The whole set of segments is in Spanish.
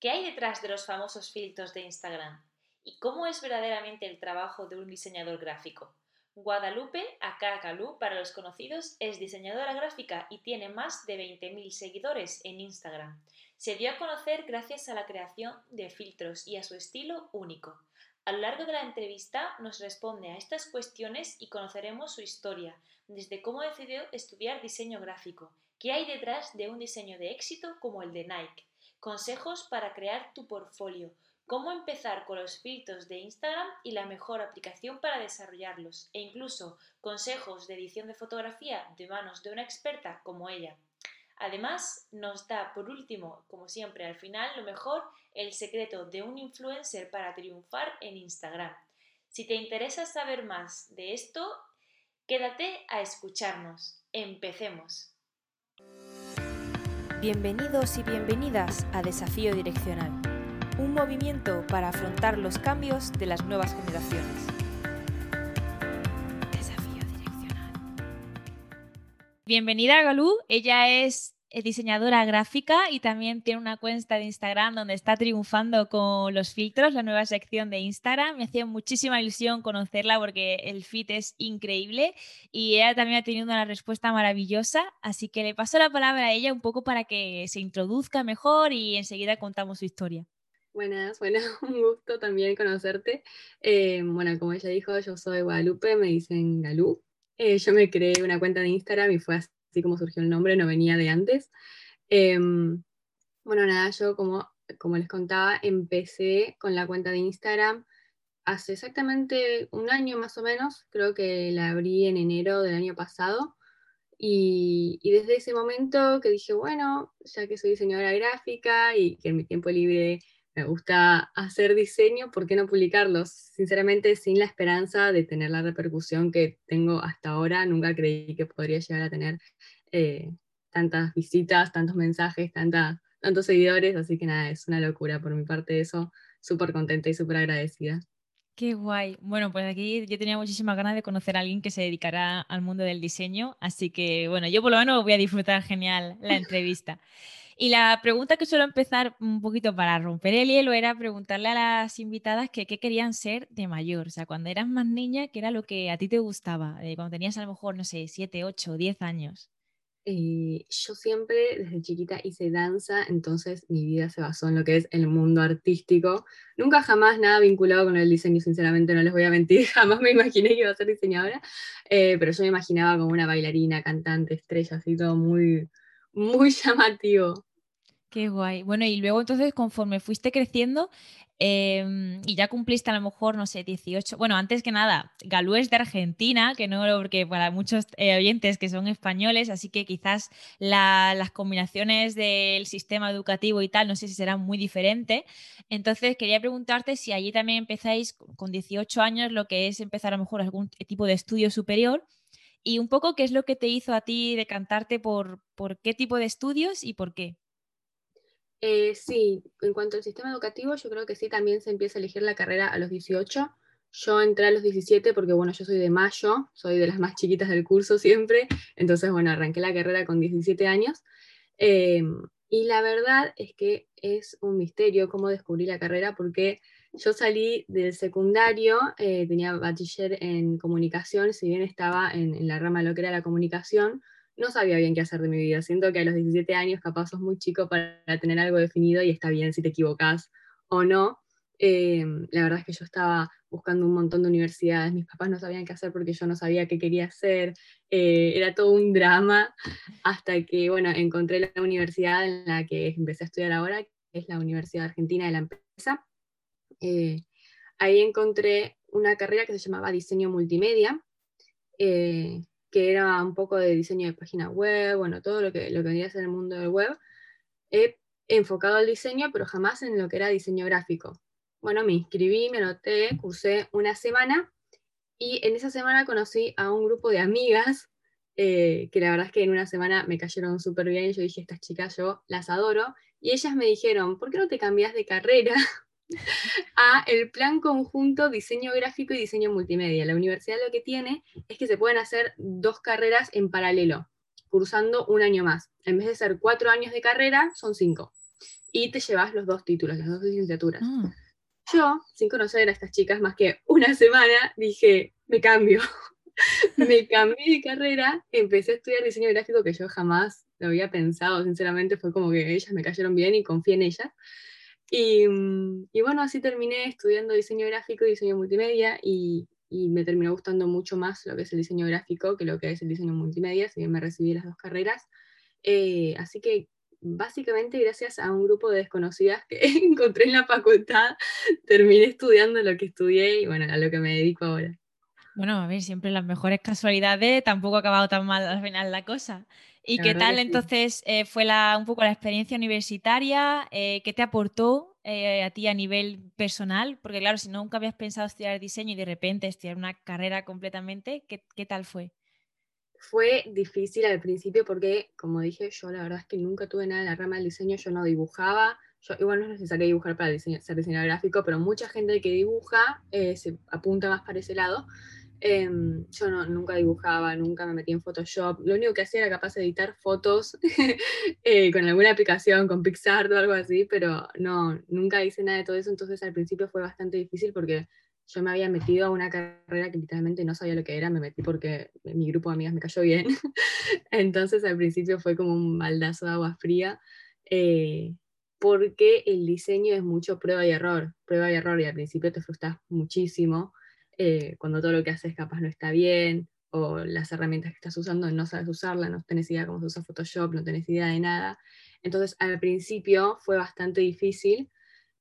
¿Qué hay detrás de los famosos filtros de Instagram? ¿Y cómo es verdaderamente el trabajo de un diseñador gráfico? Guadalupe Acacalú, para los conocidos, es diseñadora gráfica y tiene más de 20.000 seguidores en Instagram. Se dio a conocer gracias a la creación de filtros y a su estilo único. A lo largo de la entrevista nos responde a estas cuestiones y conoceremos su historia, desde cómo decidió estudiar diseño gráfico, qué hay detrás de un diseño de éxito como el de Nike, consejos para crear tu portfolio, cómo empezar con los filtros de Instagram y la mejor aplicación para desarrollarlos, e incluso consejos de edición de fotografía de manos de una experta como ella. Además, nos da por último, como siempre al final, lo mejor, el secreto de un influencer para triunfar en Instagram. Si te interesa saber más de esto, quédate a escucharnos. Empecemos. Bienvenidos y bienvenidas a Desafío Direccional, un movimiento para afrontar los cambios de las nuevas generaciones. Bienvenida a Galú, ella es diseñadora gráfica y también tiene una cuenta de Instagram donde está triunfando con los filtros, la nueva sección de Instagram. Me hacía muchísima ilusión conocerla porque el fit es increíble y ella también ha tenido una respuesta maravillosa, así que le paso la palabra a ella un poco para que se introduzca mejor y enseguida contamos su historia. Buenas, bueno, un gusto también conocerte. Eh, bueno, como ella dijo, yo soy Guadalupe, me dicen Galú. Eh, yo me creé una cuenta de Instagram y fue así como surgió el nombre, no venía de antes. Em, bueno, nada, yo como, como les contaba, empecé con la cuenta de Instagram hace exactamente un año más o menos, creo que la abrí en enero del año pasado. Y, y, desde ese momento que dije, bueno, ya que soy diseñadora gráfica y que en mi tiempo libre me gusta hacer diseño, ¿por qué no publicarlos? Sinceramente, sin la esperanza de tener la repercusión que tengo hasta ahora, nunca creí que podría llegar a tener eh, tantas visitas, tantos mensajes, tantos seguidores, así que nada, es una locura por mi parte eso, súper contenta y súper agradecida. Qué guay. Bueno, pues aquí yo tenía muchísimas ganas de conocer a alguien que se dedicara al mundo del diseño, así que bueno, yo por lo menos voy a disfrutar genial la entrevista. Y la pregunta que suelo empezar un poquito para romper el hielo era preguntarle a las invitadas que qué querían ser de mayor. O sea, cuando eras más niña, ¿qué era lo que a ti te gustaba? Eh, cuando tenías a lo mejor, no sé, 7, 8, 10 años. Eh, yo siempre desde chiquita hice danza, entonces mi vida se basó en lo que es el mundo artístico. Nunca jamás nada vinculado con el diseño, sinceramente no les voy a mentir, jamás me imaginé que iba a ser diseñadora, eh, pero yo me imaginaba como una bailarina, cantante, estrella, así todo muy, muy llamativo. Qué guay. Bueno, y luego entonces conforme fuiste creciendo em, y ya cumpliste a lo mejor, no sé, 18. Bueno, antes que nada, Galú es de Argentina, que no, porque para muchos eh, oyentes que son españoles, así que quizás las combinaciones del sistema educativo y tal, no sé si serán muy diferentes. Entonces, quería preguntarte si allí también empezáis con 18 años lo que es empezar a lo mejor algún tipo de estudio superior. Y un poco qué es lo que te hizo a ti decantarte por, por qué tipo de estudios y por qué. Eh, sí, en cuanto al sistema educativo, yo creo que sí, también se empieza a elegir la carrera a los 18. Yo entré a los 17 porque, bueno, yo soy de mayo, soy de las más chiquitas del curso siempre, entonces, bueno, arranqué la carrera con 17 años. Eh, y la verdad es que es un misterio cómo descubrí la carrera porque yo salí del secundario, eh, tenía bachiller en comunicación, si bien estaba en, en la rama de lo que era la comunicación, no sabía bien qué hacer de mi vida. Siento que a los 17 años capaz sos muy chico para tener algo definido y está bien si te equivocas o no. Eh, la verdad es que yo estaba buscando un montón de universidades, mis papás no sabían qué hacer porque yo no sabía qué quería hacer, eh, era todo un drama, hasta que, bueno, encontré la universidad en la que empecé a estudiar ahora, que es la Universidad Argentina de la Empresa. Eh, ahí encontré una carrera que se llamaba Diseño Multimedia, que era un poco de diseño de página web, bueno, todo lo que, lo que venía a ser el mundo del web, he enfocado al diseño, pero jamás en lo que era diseño gráfico. Bueno, me inscribí, me anoté, cursé una semana y en esa semana conocí a un grupo de amigas eh, que la verdad es que en una semana me cayeron súper bien. Yo dije, estas chicas yo las adoro. Y ellas me dijeron, ¿por qué no te cambias de carrera? a el plan conjunto diseño gráfico y diseño multimedia. La universidad lo que tiene es que se pueden hacer dos carreras en paralelo, cursando un año más. En vez de ser cuatro años de carrera, son cinco. y te llevas los dos títulos, las dos licenciaturas. Ah, Yo, sin conocer a estas chicas más que una semana, dije, me cambio. me cambié de carrera, empecé a estudiar diseño gráfico que yo jamás lo había pensado, sinceramente fue como que ellas me cayeron bien y confié en ellas. Y, mm, y bueno, así terminé estudiando diseño gráfico y diseño multimedia y, y me terminó gustando mucho más lo que es el diseño gráfico que lo que es el diseño multimedia, si bien me recibí las dos carreras. Eh, así que básicamente gracias a un grupo de desconocidas que encontré en la facultad, terminé estudiando lo que estudié y bueno, a lo que me dedico ahora. Bueno, a ver, siempre las mejores casualidades, tampoco ha acabado tan mal al final la cosa. ¿Y La qué tal sí. entonces eh, fue la, un poco la experiencia universitaria? Eh, ¿Qué te aportó eh, a ti a nivel personal? Porque claro, si nunca habías pensado estudiar diseño y de repente estudiar una carrera completamente, ¿qué, qué tal fue? Fue difícil al principio porque, como dije, yo la verdad es que nunca tuve nada en la rama del diseño, yo no dibujaba, yo, igual no es necesario dibujar para diseño- ser diseñador gráfico, pero mucha gente que dibuja eh, se apunta más para ese lado. Em, yo no, nunca dibujaba, nunca me metí en Photoshop, lo único que hacía era capaz de editar fotos eh, con alguna aplicación, con Pixar o algo así, pero no, nunca hice nada de todo eso, entonces al principio fue bastante difícil porque yo me había metido a una carrera que literalmente no sabía lo que era, me metí porque mi grupo de amigas me cayó bien. Entonces al principio fue como un baldazo de agua fría, eh, porque el diseño es mucho prueba y error, prueba y error, y al principio te frustras muchísimo eh, cuando todo lo que haces capaz no está bien, o las herramientas que estás usando no sabes usarlas, no tenés idea cómo se usa Photoshop, no tenés idea de nada. Entonces al principio fue bastante difícil,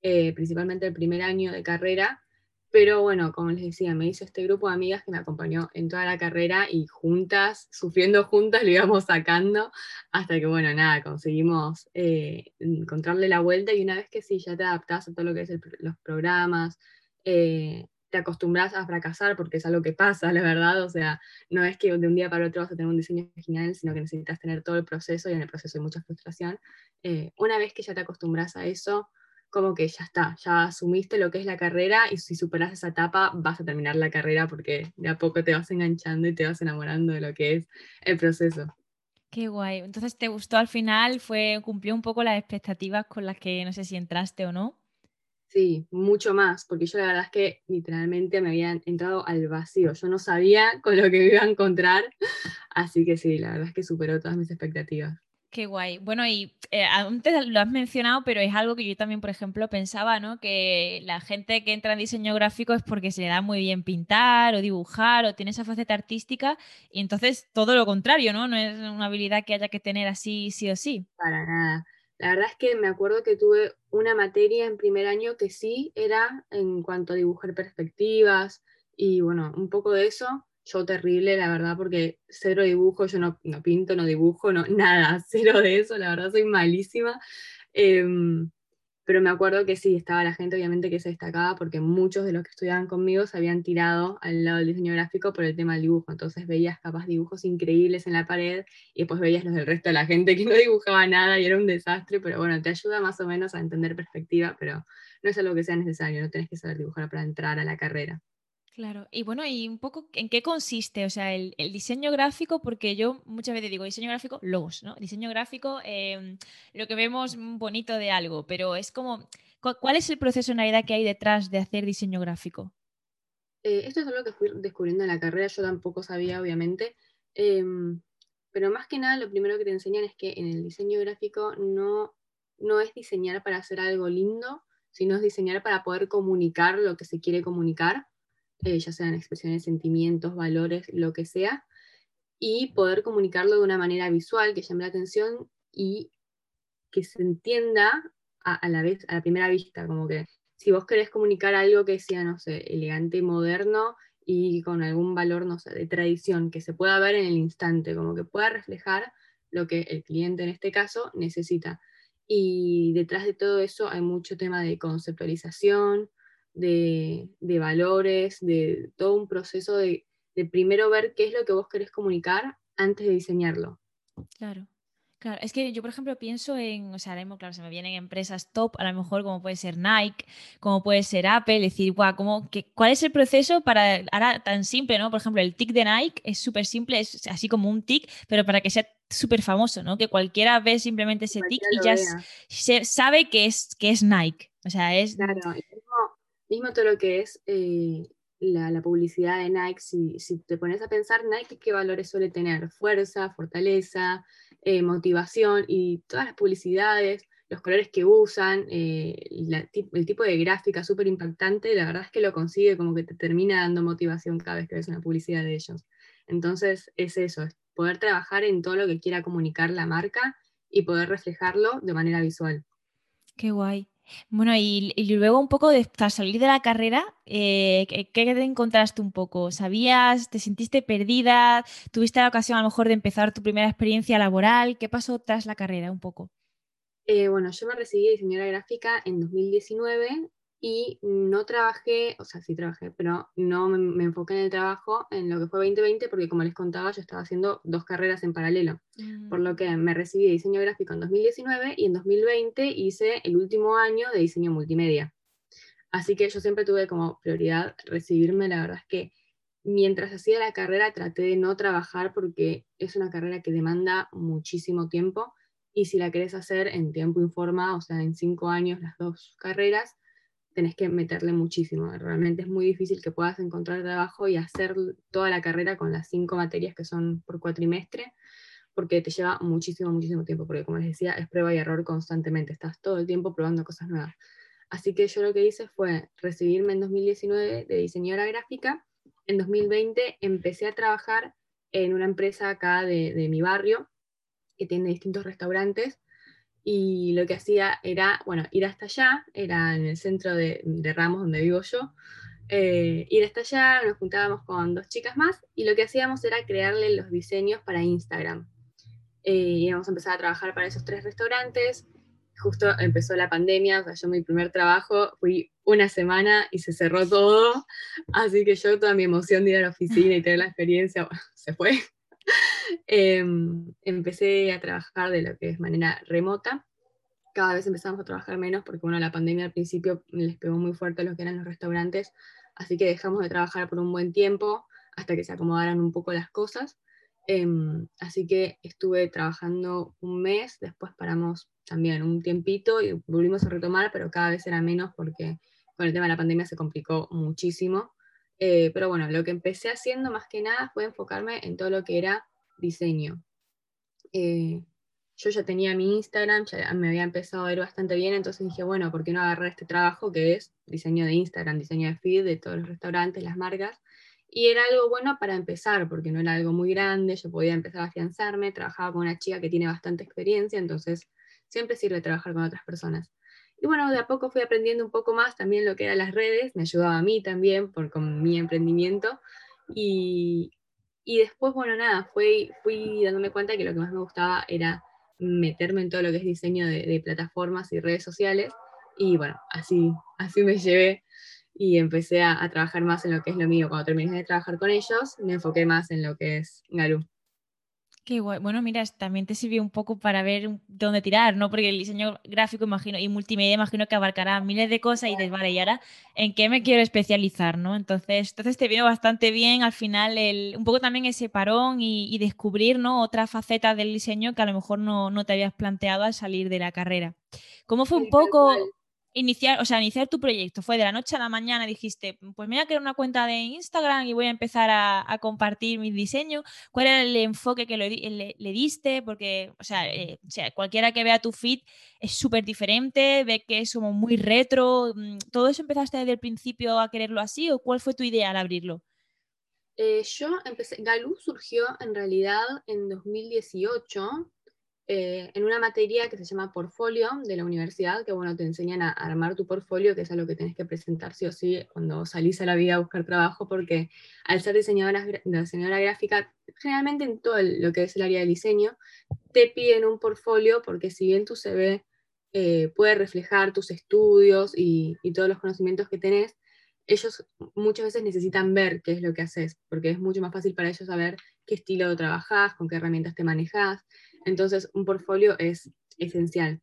eh, principalmente el primer año de carrera, pero bueno, como les decía, me hizo este grupo de amigas que me acompañó en toda la carrera y juntas, sufriendo juntas, lo íbamos sacando hasta que, bueno, nada, conseguimos eh, encontrarle la vuelta y una vez que sí, ya te adaptás a todo lo que es los programas, eh, te acostumbras a fracasar porque es algo que pasa, la verdad, o sea, no es que de un día para otro vas a tener un diseño genial, sino que necesitas tener todo el proceso y en el proceso hay mucha frustración. Eh, una vez que ya te acostumbras a eso, como que ya está, ya asumiste lo que es la carrera y si superas esa etapa vas a terminar la carrera porque de a poco te vas enganchando y te vas enamorando de lo que es el proceso. Qué guay. Entonces, ¿te gustó al final? Fue, cumplió un poco las expectativas con las que no sé si entraste o no. Sí, mucho más, porque yo la verdad es que literalmente me habían entrado al vacío, yo no sabía con lo que me iba a encontrar, así que sí, la verdad es que superó todas mis expectativas. Qué guay. Bueno, y eh, antes lo has mencionado, pero es algo que yo también, por ejemplo, pensaba, ¿no? Que la gente que entra en diseño gráfico es porque se le da muy bien pintar o dibujar o tiene esa faceta artística y entonces todo lo contrario, ¿no? No es una habilidad que haya que tener así sí o sí. Para nada. La verdad es que me acuerdo que tuve una materia en primer año que sí era en cuanto a dibujar perspectivas y bueno, un poco de eso. Yo terrible, la verdad, porque cero dibujo, yo no, no pinto, no dibujo, no, nada, cero de eso, la verdad soy malísima. Em, pero me acuerdo que sí, estaba la gente obviamente que se destacaba porque muchos de los que estudiaban conmigo se habían tirado al lado del diseño gráfico por el tema del dibujo. Entonces veías capaz dibujos increíbles en la pared y después veías los del resto de la gente que no dibujaba nada y era un desastre, pero bueno, te ayuda más o menos a entender perspectiva, pero no es algo que sea necesario, no tenés que saber dibujar para entrar a la carrera. Claro, y bueno, y un poco en qué consiste, o sea, el, diseño gráfico, porque yo muchas veces digo diseño gráfico, logos, ¿no? Diseño gráfico, eh, lo que vemos bonito de algo, pero es como, cu- ¿cuál es el proceso en realidad que hay detrás de hacer diseño gráfico? Eh, esto es algo que fui descubriendo en la carrera, yo tampoco sabía, obviamente, em, pero más que nada lo primero que te enseñan es que en el diseño gráfico no, no es diseñar para hacer algo lindo, sino es diseñar para poder comunicar lo que se quiere comunicar, eh, ya sean expresiones, sentimientos, valores, lo que sea, y poder comunicarlo de una manera visual que llame la atención y que se entienda a, la vez, a la primera vista, como que si vos querés comunicar algo que sea, no sé, elegante, moderno y con algún valor, no sé, de tradición, que se pueda ver en el instante, como que pueda reflejar lo que el cliente en este caso necesita. Y detrás de todo eso hay mucho tema de conceptualización, de, de valores, de todo un proceso de, de primero ver qué es lo que vos querés comunicar antes de diseñarlo. Claro. Claro, es que yo, por ejemplo, pienso en, o sea, claro, se me vienen empresas top, a lo mejor como puede ser Nike, como puede ser Apple, decir, guau, ¿cómo, que, ¿cuál es el proceso para, ahora tan simple, ¿no? Por ejemplo, el tic de Nike es súper simple, es así como un tic, pero para que sea súper famoso, ¿no? Que cualquiera ve simplemente ese tic y ya se, sabe que es, que es Nike. O sea, es... Claro, mismo, todo lo que es eh, la, publicidad de Nike, si, te pones a pensar, Nike, ¿qué valores suele tener? Fuerza, fortaleza, eh, motivación y todas las publicidades, los colores que usan, eh, el tipo de gráfica súper impactante, la verdad es que lo consigue como que te termina dando motivación cada vez que ves una publicidad de ellos. Entonces es eso, es poder trabajar en todo lo que quiera comunicar la marca y poder reflejarlo de manera visual. Qué guay. Bueno, y, luego un poco de salir de la carrera, eh, ¿qué, te encontraste un poco? ¿Sabías, te sentiste perdida? ¿Tuviste la ocasión a lo mejor de empezar tu primera experiencia laboral? ¿Qué pasó tras la carrera un poco? Eh, bueno, yo me recibí de diseñadora gráfica en 2019 y no trabajé, o sea, sí trabajé, pero no me, enfoqué en el trabajo en lo que fue 2020 porque como les contaba yo estaba haciendo dos carreras en paralelo, por lo mm. que me recibí de diseño gráfico en 2019 y en 2020 hice el último año de diseño multimedia. Así que yo siempre tuve como prioridad recibirme, la verdad es que mientras hacía la carrera traté de no trabajar porque es una carrera que demanda muchísimo tiempo y si la querés hacer en tiempo informa, o sea, en cinco años las dos carreras, tenés que meterle muchísimo. Realmente es muy difícil que puedas encontrar trabajo y hacer toda la carrera con las cinco materias que son por cuatrimestre, porque te lleva muchísimo, muchísimo tiempo, porque como les decía, es prueba y error constantemente, estás todo el tiempo probando cosas nuevas. Así que yo lo que hice fue recibirme en 2019 de diseñadora gráfica, en 2020 empecé a trabajar en una empresa acá de, de mi barrio, que tiene distintos restaurantes, y lo que hacía era, bueno, ir hasta allá, era en el centro de, Ramos donde vivo yo, eh, ir hasta allá, nos juntábamos con dos chicas más y lo que hacíamos era crearle los diseños para Instagram. Eh, íbamos a empezar a trabajar para esos tres restaurantes, justo empezó la pandemia, o sea, yo mi primer trabajo fui una semana y se cerró todo, así que yo toda mi emoción de ir a la oficina y tener la experiencia, se fue. Em, empecé a trabajar de lo que es manera remota. Cada vez empezamos a trabajar menos porque, bueno, la pandemia al principio les pegó muy fuerte a lo que eran los restaurantes, así que dejamos de trabajar por un buen tiempo hasta que se acomodaran un poco las cosas. Em, así que estuve trabajando un mes, después paramos también un tiempito y volvimos a retomar, pero cada vez era menos porque con el tema de la pandemia se complicó muchísimo. Eh, pero bueno, lo que empecé haciendo más que nada fue enfocarme en todo lo que era diseño. Eh, yo ya tenía mi Instagram, ya me había empezado a ver bastante bien, entonces dije, bueno, ¿por qué no agarrar este trabajo que es diseño de Instagram, diseño de feed de todos los restaurantes, las marcas? Y era algo bueno para empezar, porque no era algo muy grande, yo podía empezar a afianzarme, trabajaba con una chica que tiene bastante experiencia, entonces siempre sirve trabajar con otras personas. Y bueno, de a poco fui aprendiendo un poco más también lo que eran las redes, me ayudaba a mí también por, con mi emprendimiento. Y, y después, bueno, nada, fui, fui dándome cuenta que lo que más me gustaba era meterme en todo lo que es diseño de, plataformas y redes sociales. Y bueno, así, así me llevé y empecé a, a, trabajar más en lo que es lo mío. Cuando terminé de trabajar con ellos, me enfoqué más en lo que es Galú. Qué guay. Bueno, mira, también te sirvió un poco para ver dónde tirar, ¿no? Porque el diseño gráfico, imagino, y multimedia, imagino que abarcará miles de cosas y dices, vale, ¿y ahora en qué me quiero especializar, no? Entonces, entonces te vino bastante bien al final el, un poco también ese parón y, descubrir, ¿no? Otra faceta del diseño que a lo mejor no, no, te habías planteado al salir de la carrera. ¿Cómo fue un poco iniciar, o sea, iniciar tu proyecto? ¿Fue de la noche a la mañana dijiste, pues me voy a crear una cuenta de Instagram y voy a empezar a, compartir mis diseños? ¿Cuál era el enfoque que le, diste? Porque, eh, o sea, cualquiera que vea tu feed es súper diferente, ve que es como muy retro. Mm, ¿Todo eso empezaste desde el principio a quererlo así o cuál fue tu idea al abrirlo? Eh, yo empecé, Galú surgió en realidad en 2018 eh, en una materia que se llama portfolio de la universidad, que bueno, te enseñan a armar tu portfolio, que es algo que tenés que presentar sí o sí cuando salís a la vida a buscar trabajo, porque al ser diseñadora, diseñadora gráfica, generalmente en todo lo que es el área de diseño, te piden un portfolio, porque si bien tu CV eh, puede reflejar tus estudios y, y todos los conocimientos que tenés, ellos muchas veces necesitan ver qué es lo que haces, porque es mucho más fácil para ellos saber qué estilo trabajás, con qué herramientas te manejas. Entonces, un portfolio es esencial.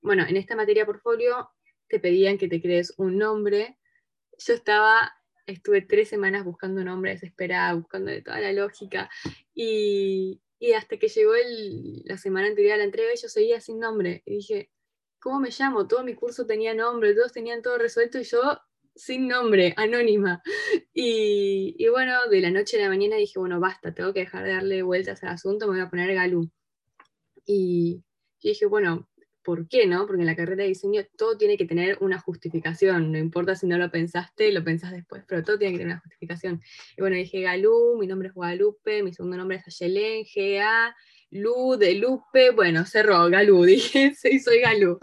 Bueno, en esta materia portfolio te pedían que te crees un nombre. Yo estaba, estuve tres semanas buscando un nombre desesperada, buscando de toda la lógica, y, y hasta que llegó el, la semana anterior a la entrega, yo seguía sin nombre. Y dije, ¿cómo me llamo? Todo mi curso tenía nombre, todos tenían todo resuelto y yo sin nombre, anónima. Y, y, bueno, de la noche a la mañana dije, bueno, basta, tengo que dejar de darle vueltas al asunto, me voy a poner Galú. Y, y dije, bueno, ¿por qué no? Porque en la carrera de diseño todo tiene que tener una justificación, no importa si no lo pensaste, lo pensás después, pero todo tiene que tener una justificación. Y bueno, dije Galú, mi nombre es Guadalupe, mi segundo nombre es Ayelén, G-A, Lu, de Lupe, bueno, cerró, Galú, dije, sí, soy Galú.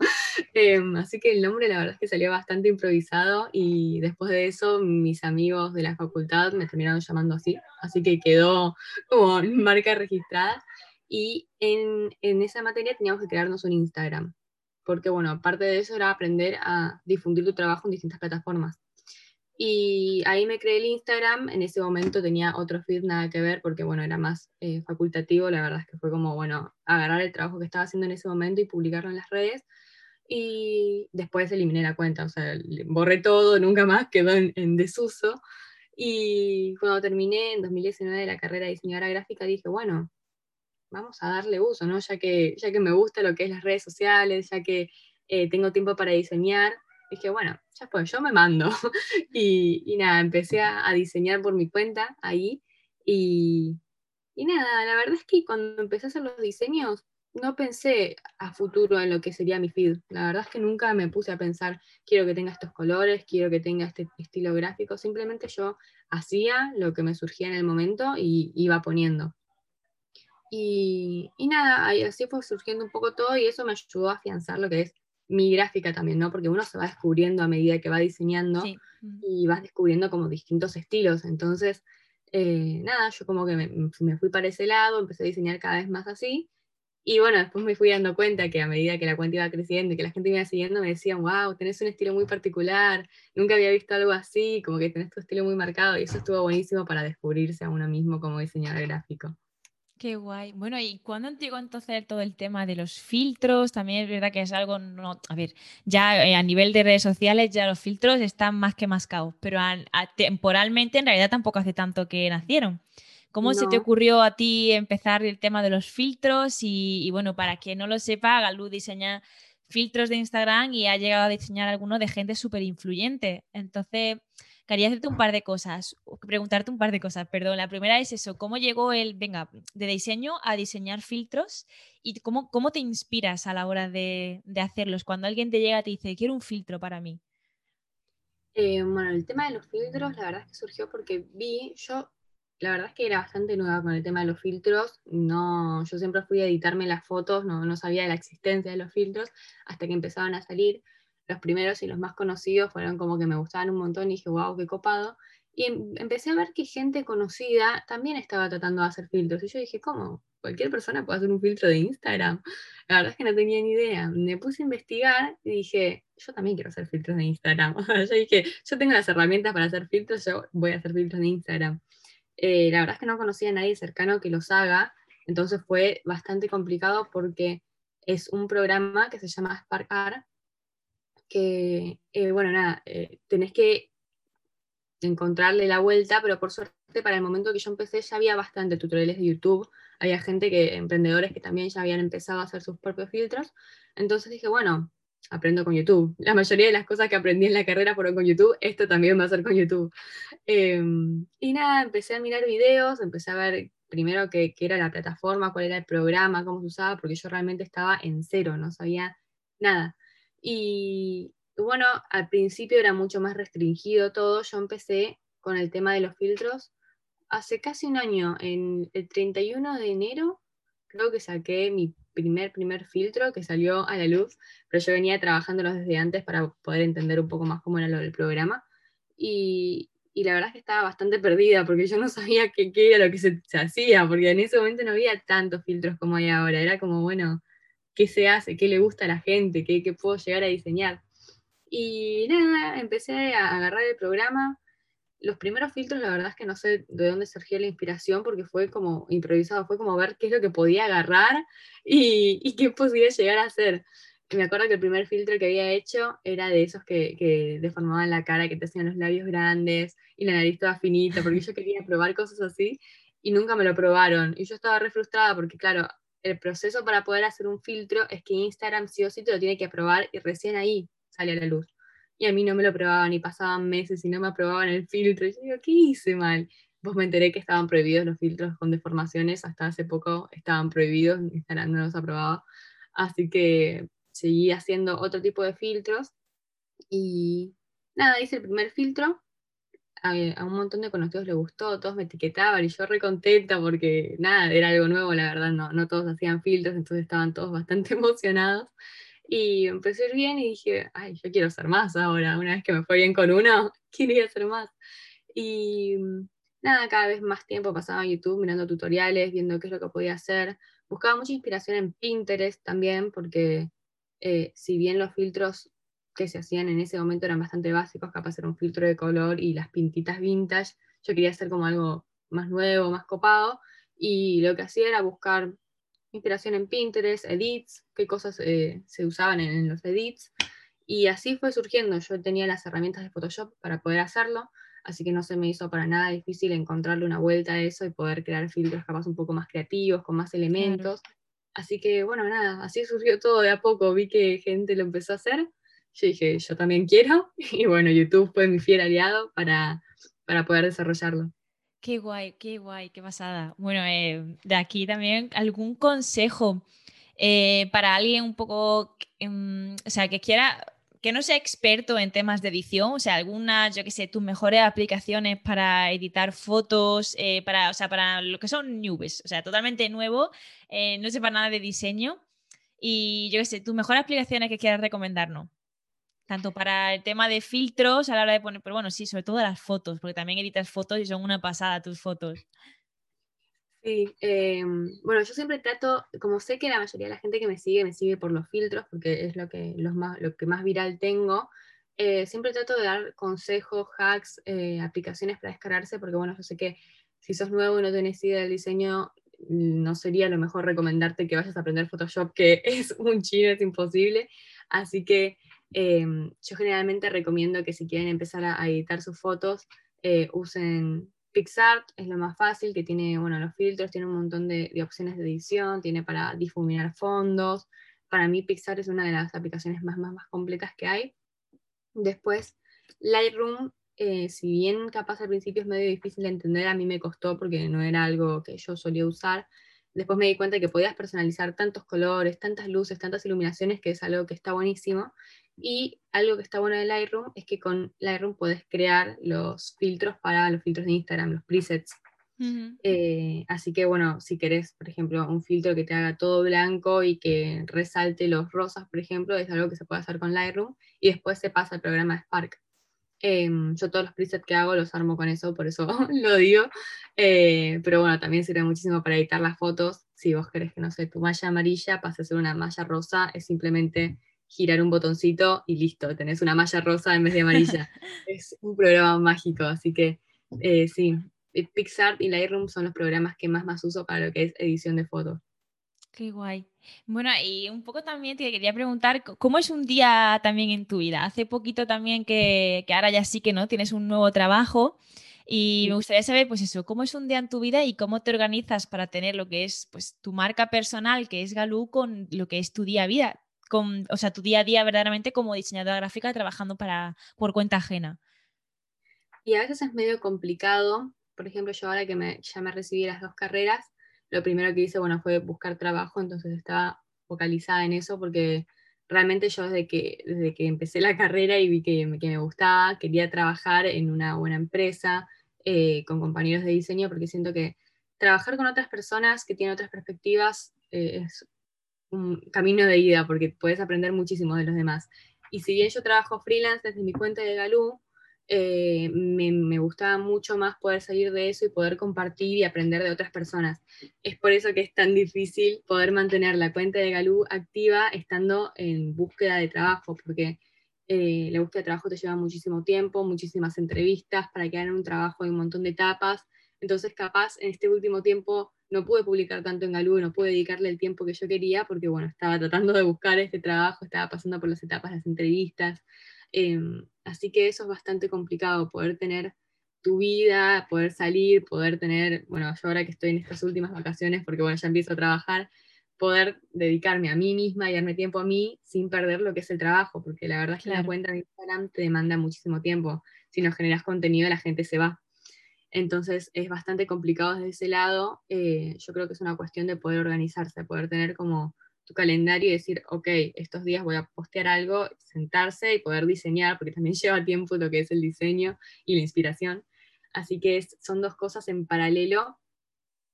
Em, así que el nombre la verdad es que salió bastante improvisado y después de eso mis amigos de la facultad me terminaron llamando así, así que quedó como marca registrada. Y en, en esa materia teníamos que crearnos un Instagram, porque bueno, aparte de eso era aprender a difundir tu trabajo en distintas plataformas. Y ahí me creé el Instagram, en ese momento tenía otro feed, nada que ver, porque bueno, era más eh, facultativo, la verdad es que fue como, bueno, agarrar el trabajo que estaba haciendo en ese momento y publicarlo en las redes. Y después eliminé la cuenta, o sea, borré todo, nunca más, quedó en, en desuso. Y cuando terminé en 2019 la carrera de diseñadora gráfica, dije, bueno, vamos a darle uso, ¿no? Ya que, ya que me gusta lo que es las redes sociales, ya que eh, tengo tiempo para diseñar, dije, bueno, ya pues, yo me mando. y, nada, empecé a, a, diseñar por mi cuenta ahí. Y, y, nada, la verdad es que cuando empecé a hacer los diseños, no pensé a futuro en lo que sería mi feed. La verdad es que nunca me puse a pensar, quiero que tenga estos colores, quiero que tenga este estilo gráfico. Simplemente yo hacía lo que me surgía en el momento y iba poniendo. Y, y nada, así fue surgiendo un poco todo y eso me ayudó a afianzar lo que es mi gráfica también, ¿no? Porque uno se va descubriendo a medida que va diseñando sí. y vas descubriendo como distintos estilos. Entonces, eh, nada, yo como que me, me, fui para ese lado, empecé a diseñar cada vez más así. Y bueno, después me fui dando cuenta que a medida que la cuenta iba creciendo y que la gente me iba siguiendo, me decían, wow, tenés un estilo muy particular, nunca había visto algo así, como que tenés tu estilo muy marcado. Y eso estuvo buenísimo para descubrirse a uno mismo como diseñador gráfico. Qué guay. Bueno, ¿y cuándo llegó entonces todo el tema de los filtros? También es verdad que es algo, no, a ver, ya eh, a nivel de redes sociales ya los filtros están más que mascados, pero a, a, temporalmente en realidad tampoco hace tanto que nacieron. ¿Cómo no. se te ocurrió a ti empezar el tema de los filtros? Y, y bueno, para quien no lo sepa, Galú diseña filtros de Instagram y ha llegado a diseñar algunos de gente súper influyente. Entonces, quería hacerte un par de cosas, preguntarte un par de cosas, perdón. La primera es eso, ¿cómo llegó el, venga, de diseño a diseñar filtros y cómo, cómo te inspiras a la hora de, hacerlos? Cuando alguien te llega y te dice, quiero un filtro para mí. Eh, bueno, el tema de los filtros, la verdad es que surgió porque vi, yo, la verdad es que era bastante nueva con el tema de los filtros, no, yo siempre fui a editarme las fotos, no, no sabía de la existencia de los filtros hasta que empezaban a salir los primeros y los más conocidos fueron como que me gustaban un montón y dije, wow, qué copado. Y em empecé a ver que gente conocida también estaba tratando de hacer filtros. Y yo dije, ¿cómo? ¿Cualquier persona puede hacer un filtro de Instagram? La verdad es que no tenía ni idea. Me puse a investigar y dije, yo también quiero hacer filtros de Instagram. yo dije, yo tengo las herramientas para hacer filtros, yo voy a hacer filtros de Instagram. Eh, la verdad es que no conocía a nadie cercano que los haga, entonces fue bastante complicado porque es un programa que se llama SparkArt, que, eh, bueno, nada, eh, tenés que encontrarle la vuelta, pero por suerte para el momento que yo empecé ya había bastante tutoriales de YouTube, había gente que, emprendedores que también ya habían empezado a hacer sus propios filtros, entonces dije, bueno, aprendo con YouTube. La mayoría de las cosas que aprendí en la carrera fueron con YouTube, esto también va a ser con YouTube. Eh, y nada, empecé a mirar videos, empecé a ver primero qué, qué era la plataforma, cuál era el programa, cómo se usaba, porque yo realmente estaba en cero, no sabía nada. Y bueno, al principio era mucho más restringido todo. Yo empecé con el tema de los filtros hace casi un año, en el 31 de enero, creo que saqué mi primer, primer filtro que salió a la luz, pero yo venía trabajándolos desde antes para poder entender un poco más cómo era lo del programa. Y, y la verdad es que estaba bastante perdida porque yo no sabía qué, qué era lo que se, se hacía, porque en ese momento no había tantos filtros como hay ahora. Era como, bueno, qué se hace, qué le gusta a la gente, qué, qué, puedo llegar a diseñar. Y nada, empecé a agarrar el programa los primeros filtros, la verdad es que no sé de dónde surgió la inspiración, porque fue como improvisado, fue como ver qué es lo que podía agarrar y, y qué podía llegar a hacer. me acuerdo que el primer filtro que había hecho era de esos que, que deformaban la cara, que te hacían los labios grandes y la nariz toda finita, porque yo quería probar cosas así y nunca me lo probaron. Y yo estaba re frustrada porque, claro, el proceso para poder hacer un filtro es que Instagram sí o sí te lo tiene que aprobar y recién ahí sale a la luz y a mí no me lo probaban y pasaban meses y no me aprobaban el filtro. Yo digo, ¿qué hice mal? Vos me enteré que estaban prohibidos los filtros con deformaciones, hasta hace poco estaban prohibidos, Instagram no los aprobaba. Así que seguí haciendo otro tipo de filtros y nada, hice el primer filtro. A, un montón de conocidos les gustó, todos me etiquetaban y yo re contenta porque nada, era algo nuevo, la verdad, no, no todos hacían filtros, entonces estaban todos bastante emocionados. Y empecé a ir bien y dije, ay, yo quiero hacer más ahora. Una vez que me fue bien con uno, quería hacer más. Y mm, nada, cada vez más tiempo pasaba en YouTube mirando tutoriales, viendo qué es lo que podía hacer. Buscaba mucha inspiración en Pinterest también, porque eh, si bien los filtros que se hacían en ese momento eran bastante básicos, capaz era un filtro de color y las pintitas vintage, yo quería hacer como algo más nuevo, más copado, y lo que hacía era buscar inspiración en Pinterest, edits, qué cosas eh, se usaban en, los edits. Y así fue surgiendo. Yo tenía las herramientas de Photoshop para poder hacerlo, así que no se me hizo para nada difícil encontrarle una vuelta a eso y poder crear filtros capaz un poco más creativos, con más elementos. Así que bueno, nada, así surgió todo de a poco. Vi que gente lo empezó a hacer. Yo dije, yo también quiero. Y bueno, YouTube fue mi fiel aliado para, para poder desarrollarlo. Qué guay, qué guay, qué pasada. Bueno, eh, de aquí también algún consejo eh, para alguien un poco, em, o sea, que quiera, que no sea experto en temas de edición, o sea, algunas, yo qué sé, tus mejores aplicaciones para editar fotos, eh, para, o sea, para lo que son nubes, o sea, totalmente nuevo, no sepa nada de diseño. Y yo qué sé, tus mejores aplicaciones que quieras recomendarnos tanto para el tema de filtros a la hora de poner, pero bueno, sí, sobre todo las fotos, porque también editas fotos y son una pasada tus fotos. Sí, em, bueno, yo siempre trato, como sé que la mayoría de la gente que me sigue me sigue por los filtros, porque es lo que, los más, lo que más viral tengo, eh, siempre trato de dar consejos, hacks, eh, aplicaciones para descargarse, porque bueno, yo sé que si sos nuevo y no tenés idea del diseño, no sería lo mejor recomendarte que vayas a aprender Photoshop, que es un chino, es imposible. Así que Em, yo generalmente recomiendo que si quieren empezar a, editar sus fotos, eh, usen PixArt, es lo más fácil, que tiene, bueno, los filtros, tiene un montón de, opciones de edición, tiene para difuminar fondos. Para mí PixArt es una de las aplicaciones más, más, más completas que hay. Después, Lightroom, eh, si bien capaz al principio es medio difícil de entender, a mí me costó porque no era algo que yo solía usar. Después me di cuenta que podías personalizar tantos colores, tantas luces, tantas iluminaciones, que es algo que está buenísimo. Y algo que está bueno de Lightroom es que con Lightroom puedes crear los filtros para los filtros de Instagram, los presets. Eh, así que bueno, si querés, por ejemplo, un filtro que te haga todo blanco y que resalte los rosas, por ejemplo, es algo que se puede hacer con Lightroom y después se pasa al programa de Spark. Em, yo todos los presets que hago los armo con eso, por eso lo digo. Eh, pero bueno, también sirve muchísimo para editar las fotos. Si vos querés que, no sé, tu malla amarilla pase a ser una malla rosa, es simplemente girar un botoncito y listo, tenés una malla rosa en vez de amarilla. es un programa mágico, así que eh, sí, PixArt y Lightroom son los programas que más más uso para lo que es edición de fotos. Qué guay. Bueno, y un poco también te quería preguntar, ¿cómo es un día también en tu vida? Hace poquito también que, que ahora ya sí que no, tienes un nuevo trabajo y me gustaría saber, pues eso, ¿cómo es un día en tu vida y cómo te organizas para tener lo que es pues tu marca personal, que es Galú, con lo que es tu día a día? O sea, tu día a día verdaderamente como diseñadora gráfica trabajando para, por cuenta ajena. Y a veces es medio complicado. Por ejemplo, yo ahora que me, ya me recibí las dos carreras, lo primero que hice, bueno, fue buscar trabajo, entonces estaba focalizada en eso porque realmente yo desde que, desde que empecé la carrera y vi que, me gustaba, quería trabajar en una buena empresa, eh, con compañeros de diseño, porque siento que trabajar con otras personas que tienen otras perspectivas eh, es un camino de ida porque puedes aprender muchísimo de los demás. Y si bien yo trabajo freelance desde mi cuenta de Galú, eh, me, me, gustaba mucho más poder salir de eso y poder compartir y aprender de otras personas. Es por eso que es tan difícil poder mantener la cuenta de Galú activa estando en búsqueda de trabajo, porque eh, la búsqueda de trabajo te lleva muchísimo tiempo, muchísimas entrevistas para que hagan un trabajo de un montón de etapas. Entonces, capaz en este último tiempo no pude publicar tanto en Galú, no pude dedicarle el tiempo que yo quería porque, bueno, estaba tratando de buscar este trabajo, estaba pasando por las etapas, las entrevistas. Em, así que eso es bastante complicado, poder tener tu vida, poder salir, poder tener, bueno, yo ahora que estoy en estas últimas vacaciones, porque bueno, ya empiezo a trabajar, poder dedicarme a mí misma y darme tiempo a mí sin perder lo que es el trabajo, porque la verdad es que la cuenta de Instagram te demanda muchísimo tiempo. Si no generas contenido, la gente se va. Entonces es bastante complicado desde ese lado. Eh, yo creo que es una cuestión de poder organizarse, poder tener como tu calendario y decir, ok, estos días voy a postear algo, sentarse y poder diseñar, porque también lleva tiempo lo que es el diseño y la inspiración. Así que son dos cosas en paralelo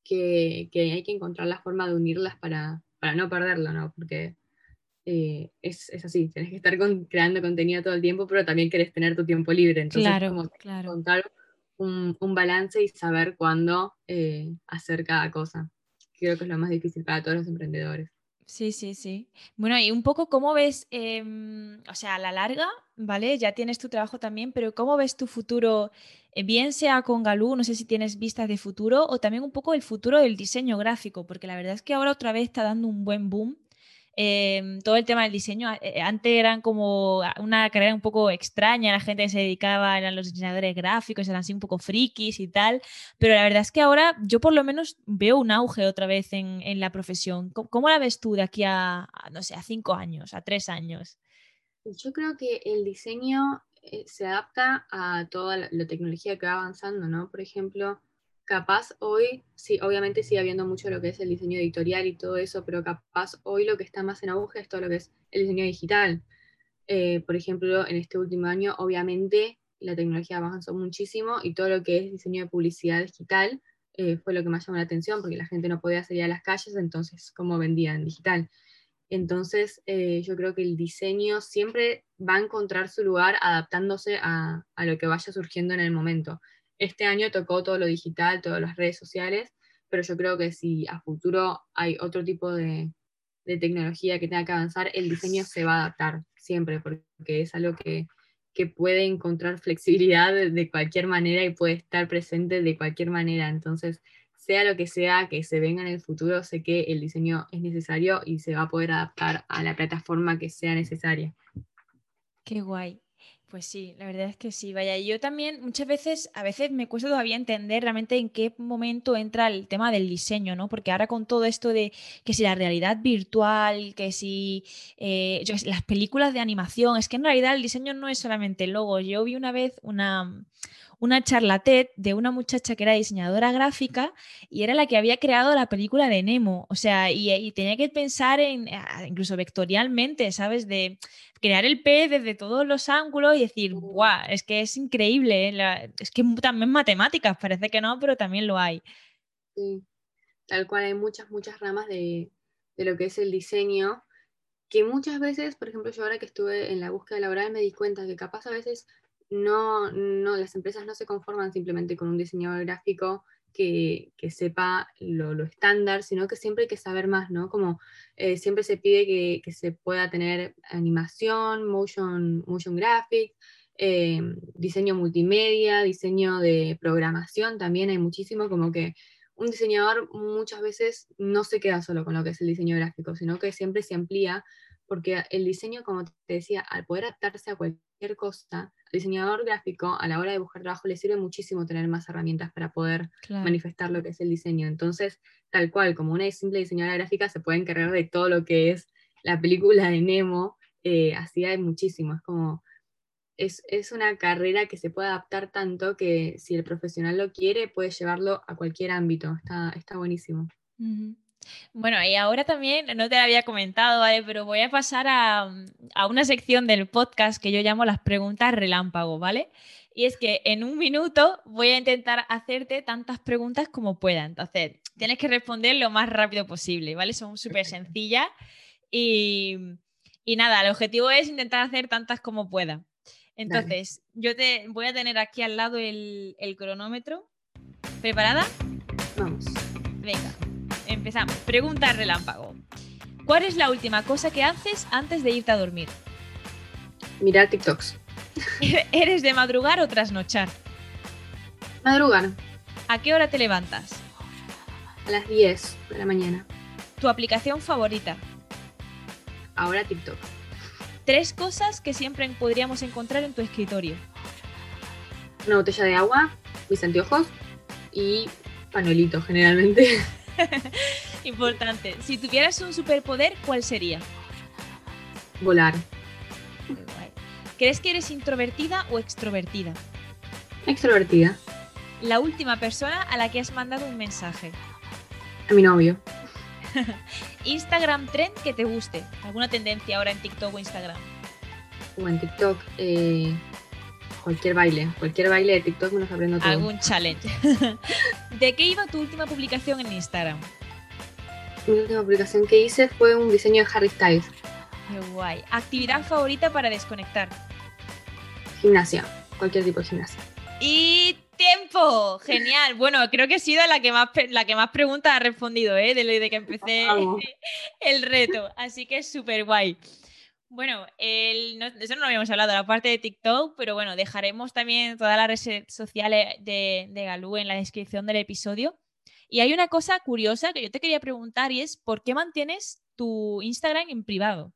que, hay que encontrar la forma de unirlas para, no perderlo, ¿no? Porque eh, es, así, tienes que estar creando contenido todo el tiempo, pero también querés tener tu tiempo libre. Entonces, claro, como claro. encontrar un, balance y saber cuándo eh, hacer cada cosa. Creo que es lo más difícil para todos los emprendedores. Sí, sí, sí. Bueno, y un poco cómo ves, em, o sea, a la larga, ¿vale? Ya tienes tu trabajo también, pero ¿cómo ves tu futuro, eh, bien sea con Galú, no sé si tienes vistas de futuro, o también un poco el futuro del diseño gráfico, porque la verdad es que ahora otra vez está dando un buen boom Em, todo el tema del diseño. Eh, antes eran como una carrera un poco extraña, la gente que se dedicaba, eran los diseñadores gráficos, eran así un poco frikis y tal, pero la verdad es que ahora yo por lo menos veo un auge otra vez en, la profesión. ¿Cómo, la ves tú de aquí a, no sé, a cinco años, a tres años? Yo creo que el diseño eh, se adapta a toda la, tecnología que va avanzando, ¿no? Por ejemplo, capaz hoy, sí, obviamente sigue habiendo mucho lo que es el diseño editorial y todo eso, pero capaz hoy lo que está más en auge es todo lo que es el diseño digital. Eh, por ejemplo, en este último año, obviamente, la tecnología avanzó muchísimo y todo lo que es diseño de publicidad digital eh, fue lo que más llamó la atención, porque la gente no podía salir a las calles, entonces, ¿cómo vendían digital? Entonces, eh, yo creo que el diseño siempre va a encontrar su lugar adaptándose a, a lo que vaya surgiendo en el momento. Este año tocó todo lo digital, todas las redes sociales, pero yo creo que si a futuro hay otro tipo de, tecnología que tenga que avanzar, el diseño se va a adaptar siempre, porque es algo que, puede encontrar flexibilidad de, cualquier manera y puede estar presente de cualquier manera. Entonces, sea lo que sea que se venga en el futuro, sé que el diseño es necesario y se va a poder adaptar a la plataforma que sea necesaria. Qué guay. Pues sí, la verdad es que sí, vaya. Yo también muchas veces, a veces me cuesta todavía entender realmente en qué momento entra el tema del diseño, ¿no? Porque ahora con todo esto de que si la realidad virtual, que si eh, las películas de animación, es que en realidad el diseño no es solamente logo. Yo vi una vez una, una charla de una muchacha que era diseñadora gráfica y era la que había creado la película de Nemo. O sea, y, tenía que pensar en, ah, incluso vectorialmente, ¿sabes? De crear el pez desde todos los ángulos y decir, ¡guau! Es que es increíble. ¿eh? es que también matemáticas, parece que no, pero también lo hay. Sí, tal cual hay muchas, muchas ramas de, de lo que es el diseño que muchas veces, por ejemplo, yo ahora que estuve en la búsqueda laboral me di cuenta que capaz a veces no, no, las empresas no se conforman simplemente con un diseñador gráfico que, sepa lo, estándar, sino que siempre hay que saber más, ¿no? Como eh, siempre se pide que, se pueda tener animación, motion, motion graphics, eh, diseño multimedia, diseño de programación, también hay muchísimo, como que un diseñador muchas veces no se queda solo con lo que es el diseño gráfico, sino que siempre se amplía, porque el diseño, como te decía, al poder adaptarse a cualquier cosa, diseñador gráfico a la hora de buscar trabajo le sirve muchísimo tener más herramientas para poder manifestar lo que es el diseño. Entonces, tal cual, como una simple diseñadora gráfica se puede encargar de todo lo que es la película de Nemo, eh, así hay muchísimo. Es como, es, una carrera que se puede adaptar tanto que si el profesional lo quiere, puede llevarlo a cualquier ámbito. Está, está buenísimo. Bueno, y ahora también, no te lo había comentado, ¿vale? Pero voy a pasar a, una sección del podcast que yo llamo las preguntas relámpago, ¿vale? Y es que en un minuto voy a intentar hacerte tantas preguntas como pueda. Entonces, tienes que responder lo más rápido posible, ¿vale? Son súper sencillas. Y, nada, el objetivo es intentar hacer tantas como pueda. Entonces, yo te voy a tener aquí al lado el, el cronómetro. ¿Preparada? Vamos. Venga. Empezamos. Pregunta relámpago. ¿Cuál es la última cosa que haces antes de irte a dormir? Mirar TikToks. ¿Eres de madrugar o trasnochar? Madrugar. ¿A qué hora te levantas? A las 10 de la mañana. ¿Tu aplicación favorita? Ahora TikTok. Tres cosas que siempre podríamos encontrar en tu escritorio. Una botella de agua, mis anteojos y panuelito generalmente. Importante. Si tuvieras un superpoder, ¿cuál sería? Volar. ¿Crees que eres introvertida o extrovertida? Extrovertida. La última persona a la que has mandado un mensaje. A mi novio. Instagram trend que te guste. ¿Alguna tendencia ahora en TikTok o Instagram? O en TikTok, eh, cualquier baile. Cualquier baile de TikTok me los aprendo todo. Algún challenge. ¿De qué iba tu última publicación en Instagram? Mi última publicación que hice fue un diseño de Harry Styles. Qué guay. ¿Actividad favorita para desconectar? Gimnasia. Cualquier tipo de gimnasia. Y tiempo. Genial. Bueno, creo que ha sido la que más, la que más preguntas ha respondido, ¿eh? Desde que empecé el reto. Así que es súper guay. Bueno, el, eso no lo habíamos hablado, la parte de TikTok, pero bueno, dejaremos también todas las redes sociales de, de Galú en la descripción del episodio. Y hay una cosa curiosa que yo te quería preguntar y es, ¿por qué mantienes tu Instagram en privado?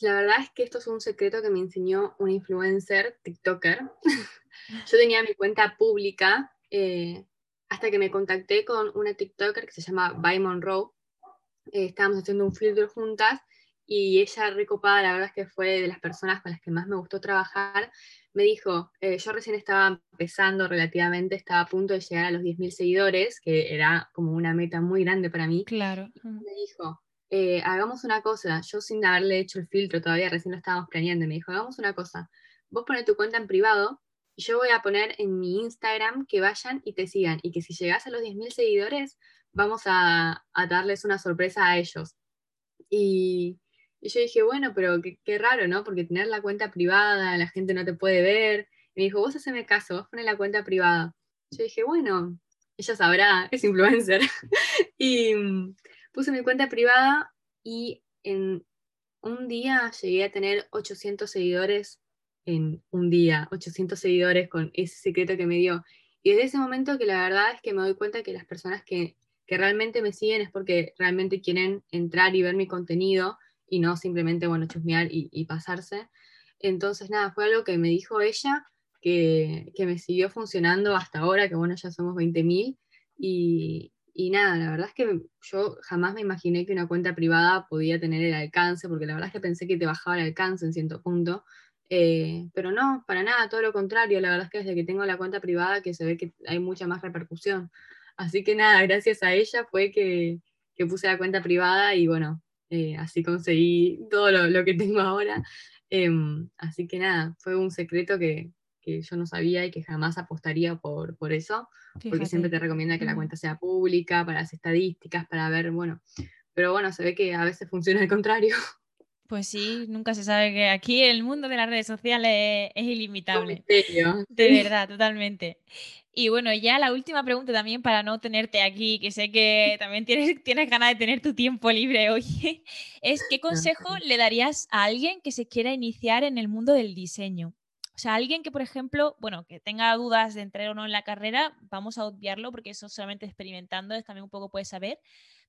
La verdad es que esto es un secreto que me enseñó un influencer, TikToker. Yo tenía mi cuenta pública eh, hasta que me contacté con una TikToker que se llama By Monroe. Eh, estábamos haciendo un filtro juntas y ella recopada, la verdad es que fue de las personas con las que más me gustó trabajar. Me dijo, eh, yo recién estaba empezando relativamente, estaba a punto de llegar a los 10.000 seguidores, que era como una meta muy grande para mí. Claro. Me dijo, eh, hagamos una cosa, yo sin haberle hecho el filtro todavía, recién lo estábamos planeando, me dijo, hagamos una cosa, vos pones tu cuenta en privado y yo voy a poner en mi Instagram que vayan y te sigan y que si llegas a los 10.000 seguidores, vamos a, darles una sorpresa a ellos. Y, yo dije, bueno, pero qué, raro, ¿no? Porque tener la cuenta privada, la gente no te puede ver. Y me dijo, vos haceme caso, vos pones la cuenta privada. Yo dije, bueno, ella sabrá, es influencer. y puse mi cuenta privada y en un día llegué a tener 800 seguidores en un día, 800 seguidores con ese secreto que me dio. Y desde ese momento que la verdad es que me doy cuenta que las personas que, realmente me siguen es porque realmente quieren entrar y ver mi contenido y no simplemente, bueno, chusmear y, pasarse. Entonces, nada, fue algo que me dijo ella, que, que me siguió funcionando hasta ahora, que bueno, ya somos 20.000 y, y nada, la verdad es que yo jamás me imaginé que una cuenta privada podía tener el alcance, porque la verdad es que pensé que te bajaba el alcance en cierto punto. Eh, pero no, para nada, todo lo contrario. La verdad es que desde que tengo la cuenta privada que se ve que hay mucha más repercusión. Así que nada, gracias a ella fue que, que puse la cuenta privada y bueno, eh, así conseguí todo lo, lo que tengo ahora. Em, así que nada, fue un secreto que, que yo no sabía y que jamás apostaría por, por eso, porque siempre te recomienda que la cuenta sea pública, para las estadísticas, para ver, bueno, pero bueno, se ve que a veces funciona al contrario. Pues sí, nunca se sabe que aquí el mundo de las redes sociales es, ilimitable. De verdad, totalmente. Y bueno, ya la última pregunta también para no tenerte aquí, que sé que también tienes, tienes ganas de tener tu tiempo libre hoy, es ¿qué consejo le darías a alguien que se quiera iniciar en el mundo del diseño? O sea, alguien que, por ejemplo, bueno, que tenga dudas de entrar o no en la carrera, vamos a obviarlo porque eso solamente experimentando es también un poco puede saber.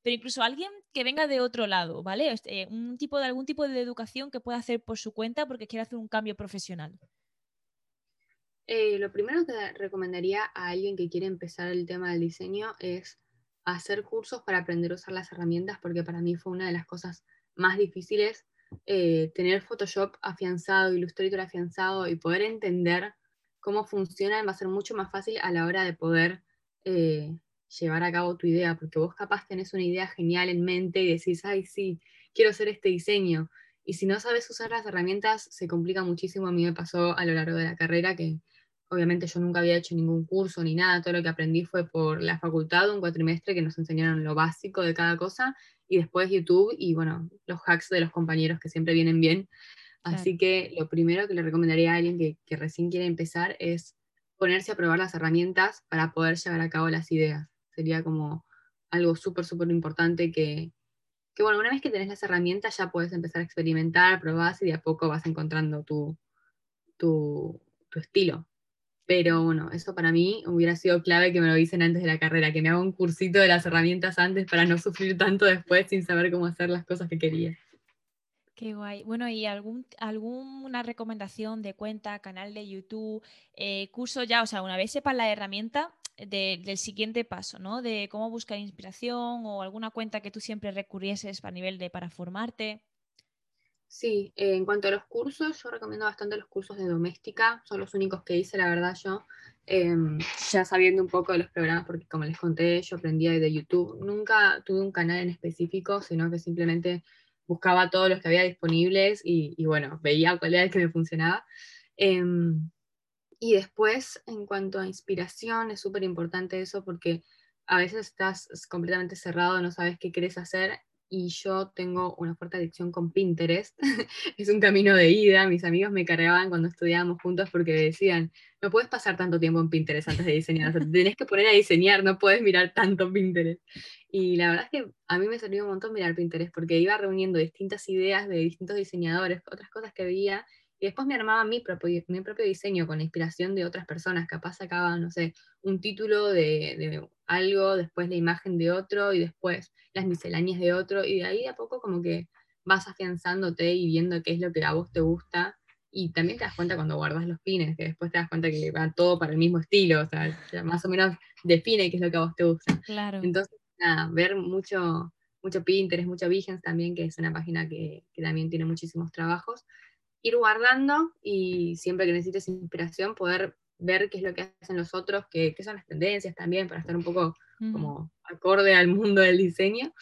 Pero incluso alguien que venga de otro lado, ¿vale? Este, un tipo de algún tipo de educación que pueda hacer por su cuenta porque quiere hacer un cambio profesional. Eh, lo primero que recomendaría a alguien que quiere empezar el tema del diseño es hacer cursos para aprender a usar las herramientas, porque para mí fue una de las cosas más difíciles eh, tener Photoshop afianzado, Illustrator afianzado y poder entender cómo funciona va a ser mucho más fácil a la hora de poder eh, llevar a cabo tu idea, porque vos capaz tenés una idea genial en mente y decís, ay, sí, quiero hacer este diseño. Y si no sabes usar las herramientas, se complica muchísimo. A mí me pasó a lo largo de la carrera que obviamente yo nunca había hecho ningún curso ni nada, todo lo que aprendí fue por la facultad, un cuatrimestre que nos enseñaron lo básico de cada cosa y después YouTube y bueno, los hacks de los compañeros que siempre vienen bien. Así que lo primero que le recomendaría a alguien que, que, recién quiere empezar es ponerse a probar las herramientas para poder llevar a cabo las ideas. Sería como algo súper, súper importante que, que bueno, una vez que tenés las herramientas ya puedes empezar a experimentar, probar y de a poco vas encontrando tu, tu, tu estilo. Pero bueno, eso para mí hubiera sido clave que me lo dicen antes de la carrera, que me haga un cursito de las herramientas antes para no sufrir tanto después sin saber cómo hacer las cosas que quería. Qué guay. Bueno, ¿y algún, alguna recomendación de cuenta, canal de YouTube, eh, curso ya? O sea, una vez sepas la herramienta del siguiente paso, ¿no? De cómo buscar inspiración o alguna cuenta que tú siempre recurrieses a nivel de para formarte. Sí, en cuanto a los cursos, yo recomiendo bastante los cursos de doméstica, son los únicos que hice, la verdad, yo, em, ya sabiendo un poco de los programas, porque como les conté, yo aprendía de YouTube, nunca tuve un canal en específico, sino que simplemente buscaba todos los que había disponibles y, bueno, veía cuál era el que me funcionaba. Em, y después, en cuanto a inspiración, es súper importante eso porque a veces estás completamente cerrado, no sabes qué quieres hacer y yo tengo una fuerte adicción con Pinterest. es un camino de ida. Mis amigos me cargaban cuando estudiábamos juntos porque decían, no puedes pasar tanto tiempo en Pinterest antes de diseñar, o sea, te tenés que poner a diseñar, no puedes mirar tanto Pinterest. Y la verdad es que a mí me sirvió un montón mirar Pinterest porque iba reuniendo distintas ideas de distintos diseñadores, otras cosas que veía y después me armaba mi propio, mi propio diseño con la inspiración de otras personas. Capaz sacaba, no sé, un título de, algo, después la imagen de otro y después las misceláneas de otro. Y de ahí a poco como que vas afianzándote y viendo qué es lo que a vos te gusta. Y también te das cuenta cuando guardas los pines, que después te das cuenta que va todo para el mismo estilo, o sea, más o menos define qué es lo que a vos te gusta. Claro. Entonces, nada, ver mucho, mucho Pinterest, mucho Behance también, que es una página que, que también tiene muchísimos trabajos ir guardando y siempre que necesites inspiración poder ver qué es lo que hacen los otros, qué, son las tendencias también, para estar un poco como acorde al mundo del diseño.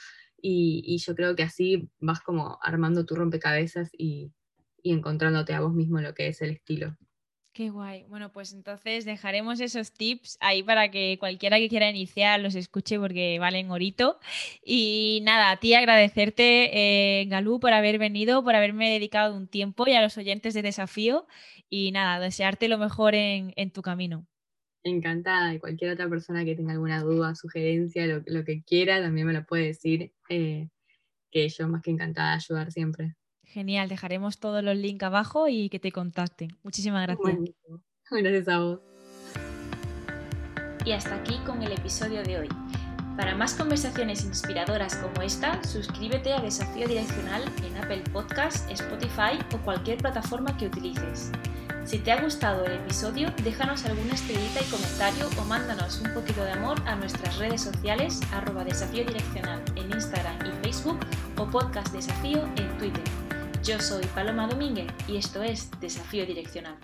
Y, yo creo que así vas como armando tu rompecabezas y, y encontrándote a vos mismo lo que es el estilo. Qué guay. Bueno, pues entonces dejaremos esos tips ahí para que cualquiera que quiera iniciar los escuche porque valen orito. Y nada, a ti agradecerte, eh, Galú, por haber venido, por haberme dedicado un tiempo y a los oyentes de desafío. Y nada, desearte lo mejor en, tu camino. Encantada. Y cualquier otra persona que tenga alguna duda, sugerencia, lo, que quiera, también me lo puede decir. Eh, que yo más que encantada de ayudar siempre. Genial, dejaremos todos los links abajo y que te contacten. Muchísimas gracias. Gracias a vos. Y hasta aquí con el episodio de hoy. Para más conversaciones inspiradoras como esta, suscríbete a Desafío Direccional en Apple Podcasts, Spotify o cualquier plataforma que utilices. Si te ha gustado el episodio, déjanos alguna estrellita y comentario o mándanos un poquito de amor a nuestras redes sociales arroba desafío direccional en Instagram y Facebook o podcast desafío en Twitter. Yo soy Paloma Domínguez y esto es Desafío Direccional.